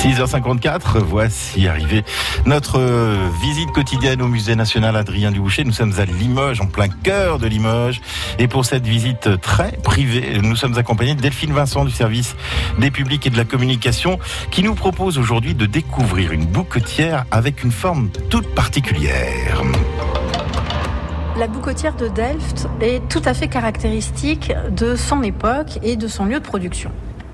6h54, voici arrivé notre euh, visite quotidienne au musée national Adrien Duboucher. Nous sommes à Limoges, en plein cœur de Limoges. Et pour cette visite très privée, nous sommes accompagnés de Delphine Vincent du service des publics et de la communication qui nous propose aujourd'hui de découvrir une bouquetière avec une forme toute particulière. La bouquetière de Delft est tout à fait caractéristique de son époque et de son lieu de production.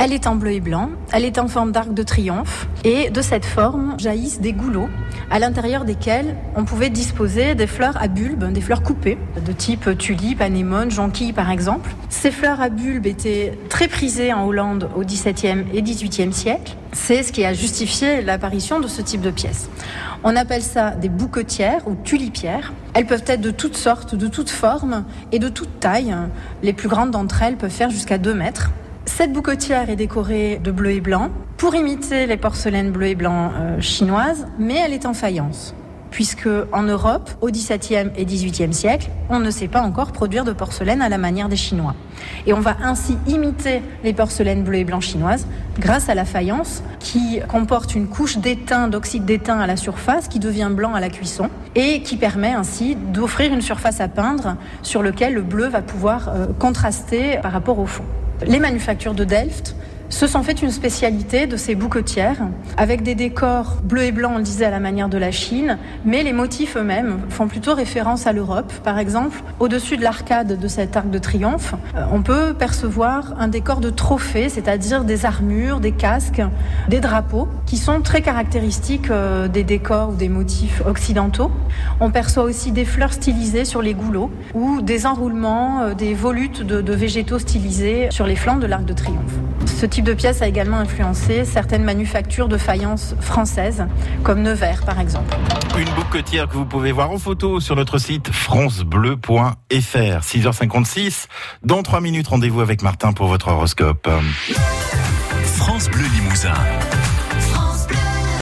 Elle est en bleu et blanc, elle est en forme d'arc de triomphe et de cette forme jaillissent des goulots à l'intérieur desquels on pouvait disposer des fleurs à bulbes, des fleurs coupées de type tulipe, anémone, jonquille par exemple. Ces fleurs à bulbes étaient très prisées en Hollande au XVIIe et XVIIIe siècle. C'est ce qui a justifié l'apparition de ce type de pièces. On appelle ça des bouquetières ou tulipières. Elles peuvent être de toutes sortes, de toutes formes et de toutes tailles. Les plus grandes d'entre elles peuvent faire jusqu'à 2 mètres. Cette bouquetière est décorée de bleu et blanc pour imiter les porcelaines bleu et blanc euh, chinoises, mais elle est en faïence. Puisque en Europe, au XVIIe et XVIIIe siècle, on ne sait pas encore produire de porcelaine à la manière des Chinois. Et on va ainsi imiter les porcelaines bleu et blanc chinoises grâce à la faïence qui comporte une couche d'étain, d'oxyde d'étain à la surface qui devient blanc à la cuisson et qui permet ainsi d'offrir une surface à peindre sur lequel le bleu va pouvoir euh, contraster par rapport au fond. Les manufactures de Delft se sont fait une spécialité de ces bouquetières avec des décors bleus et blancs, on le disait à la manière de la Chine, mais les motifs eux-mêmes font plutôt référence à l'Europe. Par exemple, au-dessus de l'arcade de cet arc de triomphe, euh, on peut percevoir un décor de trophées, c'est-à-dire des armures, des casques, des drapeaux, qui sont très caractéristiques euh, des décors ou des motifs occidentaux. On perçoit aussi des fleurs stylisées sur les goulots ou des enroulements, euh, des volutes de, végétaux stylisés sur les flancs de l'arc de triomphe. Ce type de pièce a également influencé certaines manufactures de faïence françaises, comme Nevers par exemple. Une bouquetière que vous pouvez voir en photo sur notre site francebleu.fr. 6h56. Dans 3 minutes, rendez-vous avec Martin pour votre horoscope. France Bleu Limousin.